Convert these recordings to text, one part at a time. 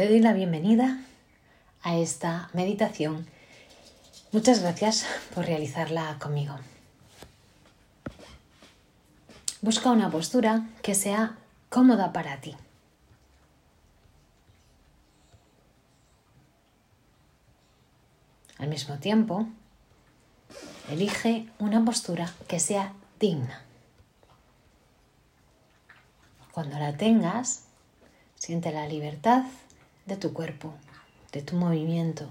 Te doy la bienvenida a esta meditación. Muchas gracias por realizarla conmigo. Busca una postura que sea cómoda para ti. Al mismo tiempo, elige una postura que sea digna. Cuando la tengas, siente la libertad de tu cuerpo, de tu movimiento.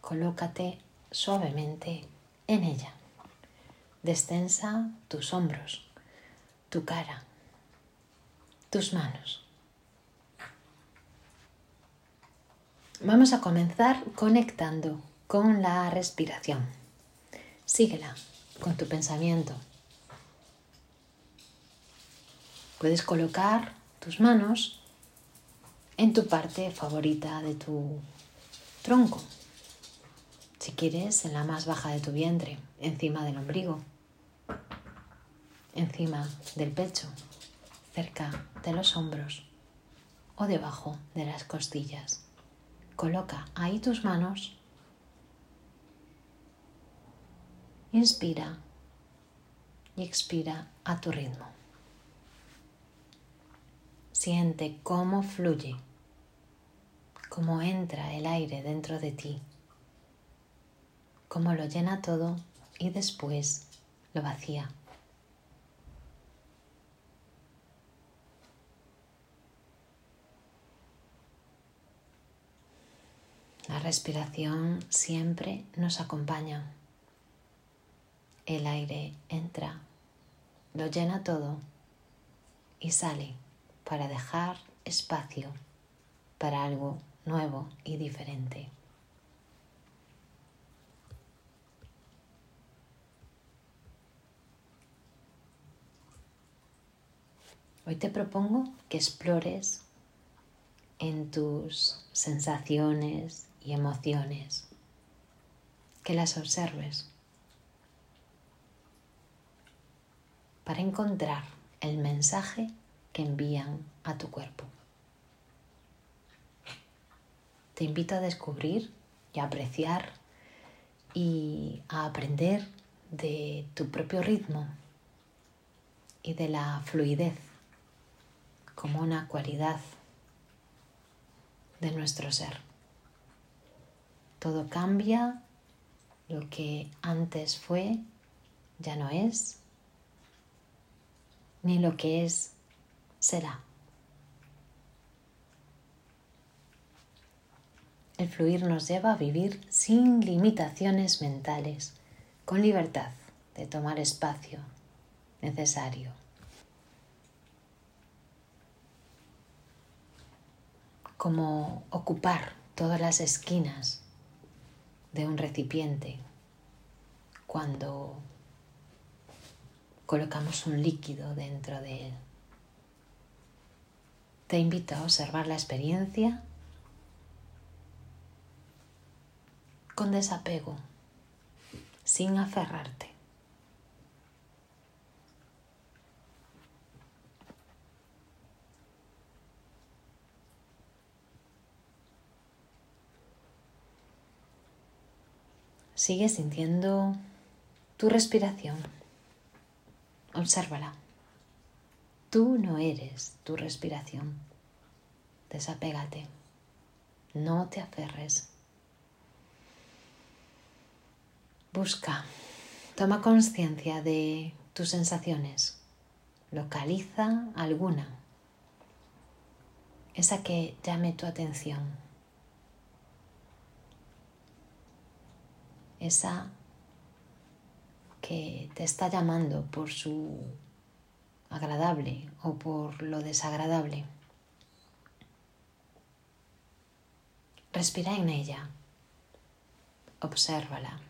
Colócate suavemente en ella. Destensa tus hombros, tu cara, tus manos. Vamos a comenzar conectando con la respiración. Síguela con tu pensamiento. Puedes colocar tus manos en tu parte favorita de tu tronco. Si quieres, en la más baja de tu vientre, encima del ombligo, encima del pecho, cerca de los hombros o debajo de las costillas. Coloca ahí tus manos Inspira y expira a tu ritmo. Siente cómo fluye, cómo entra el aire dentro de ti, cómo lo llena todo y después lo vacía. La respiración siempre nos acompaña. El aire entra, lo llena todo y sale para dejar espacio para algo nuevo y diferente. Hoy te propongo que explores en tus sensaciones y emociones, que las observes. para encontrar el mensaje que envían a tu cuerpo. Te invito a descubrir y a apreciar y a aprender de tu propio ritmo y de la fluidez como una cualidad de nuestro ser. Todo cambia, lo que antes fue ya no es ni lo que es será. El fluir nos lleva a vivir sin limitaciones mentales, con libertad de tomar espacio necesario. Como ocupar todas las esquinas de un recipiente cuando colocamos un líquido dentro de él. Te invito a observar la experiencia con desapego, sin aferrarte. Sigue sintiendo tu respiración. Obsérvala. Tú no eres tu respiración. Desapégate. No te aferres. Busca. Toma conciencia de tus sensaciones. Localiza alguna. Esa que llame tu atención. Esa que te está llamando por su agradable o por lo desagradable. Respira en ella, obsérvala.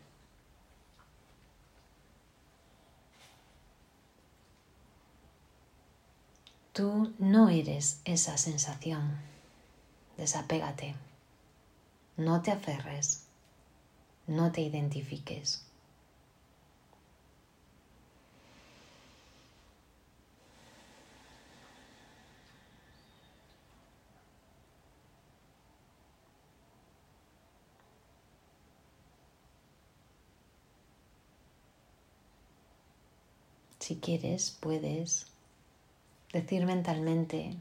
Tú no eres esa sensación. Desapégate. No te aferres. No te identifiques. Si quieres, puedes decir mentalmente,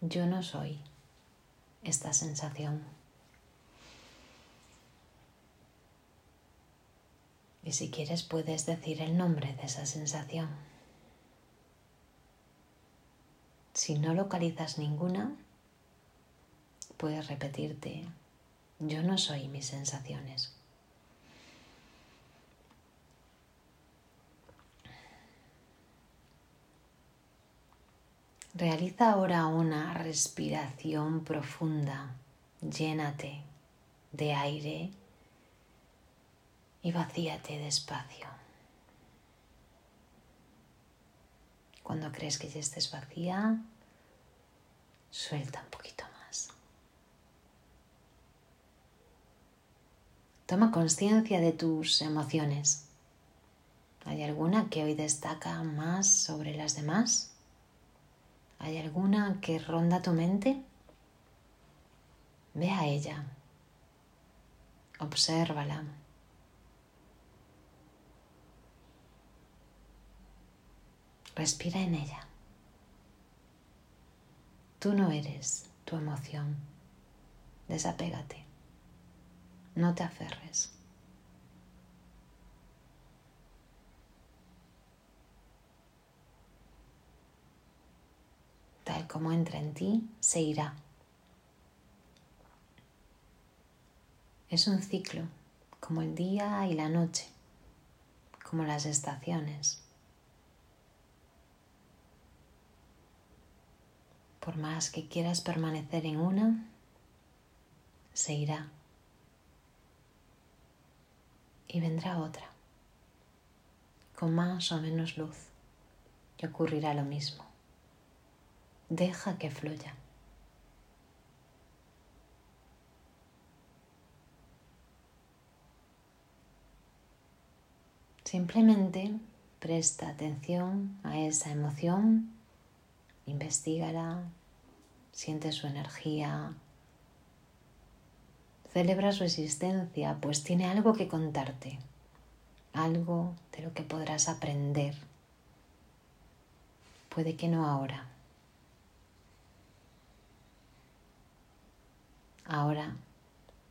yo no soy esta sensación. Y si quieres, puedes decir el nombre de esa sensación. Si no localizas ninguna, puedes repetirte, yo no soy mis sensaciones. Realiza ahora una respiración profunda. Llénate de aire y vacíate despacio. Cuando crees que ya estés vacía, suelta un poquito más. Toma conciencia de tus emociones. ¿Hay alguna que hoy destaca más sobre las demás? ¿Hay alguna que ronda tu mente? Ve a ella. Obsérvala. Respira en ella. Tú no eres tu emoción. Desapégate. No te aferres. Tal como entra en ti, se irá. Es un ciclo, como el día y la noche, como las estaciones. Por más que quieras permanecer en una, se irá. Y vendrá otra, con más o menos luz, y ocurrirá lo mismo. Deja que fluya. Simplemente presta atención a esa emoción, investigala, siente su energía, celebra su existencia, pues tiene algo que contarte, algo de lo que podrás aprender. Puede que no ahora, Ahora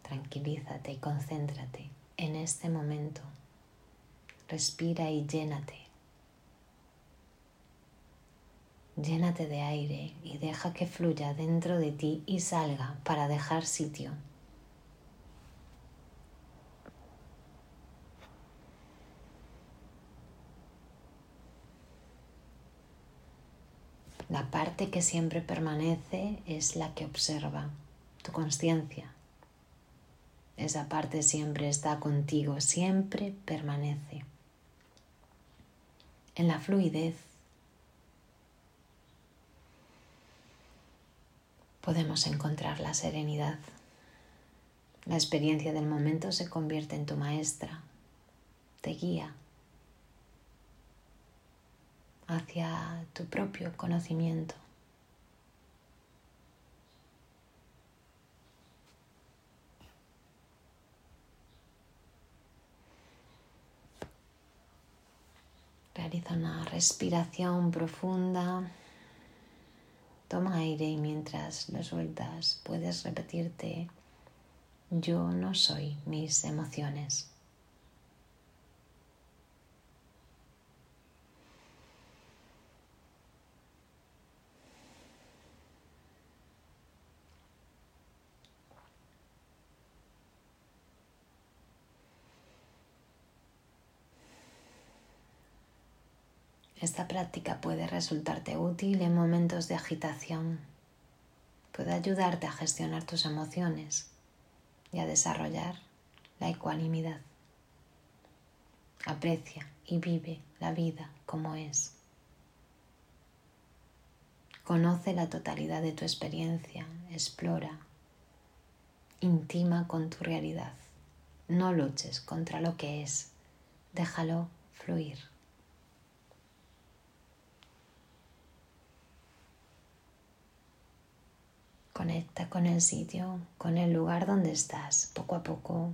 tranquilízate y concéntrate en este momento. Respira y llénate. Llénate de aire y deja que fluya dentro de ti y salga para dejar sitio. La parte que siempre permanece es la que observa conciencia. Esa parte siempre está contigo, siempre permanece. En la fluidez podemos encontrar la serenidad. La experiencia del momento se convierte en tu maestra, te guía hacia tu propio conocimiento. Realiza una respiración profunda. Toma aire y mientras lo sueltas puedes repetirte, yo no soy mis emociones. Esta práctica puede resultarte útil en momentos de agitación. Puede ayudarte a gestionar tus emociones y a desarrollar la ecuanimidad. Aprecia y vive la vida como es. Conoce la totalidad de tu experiencia, explora, intima con tu realidad. No luches contra lo que es, déjalo fluir. Conecta con el sitio, con el lugar donde estás, poco a poco.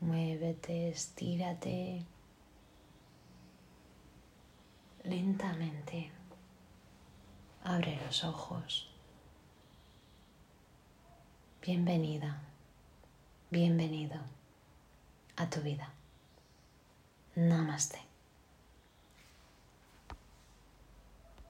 Muévete, estírate lentamente. Abre los ojos. Bienvenida, bienvenido a tu vida. Namaste.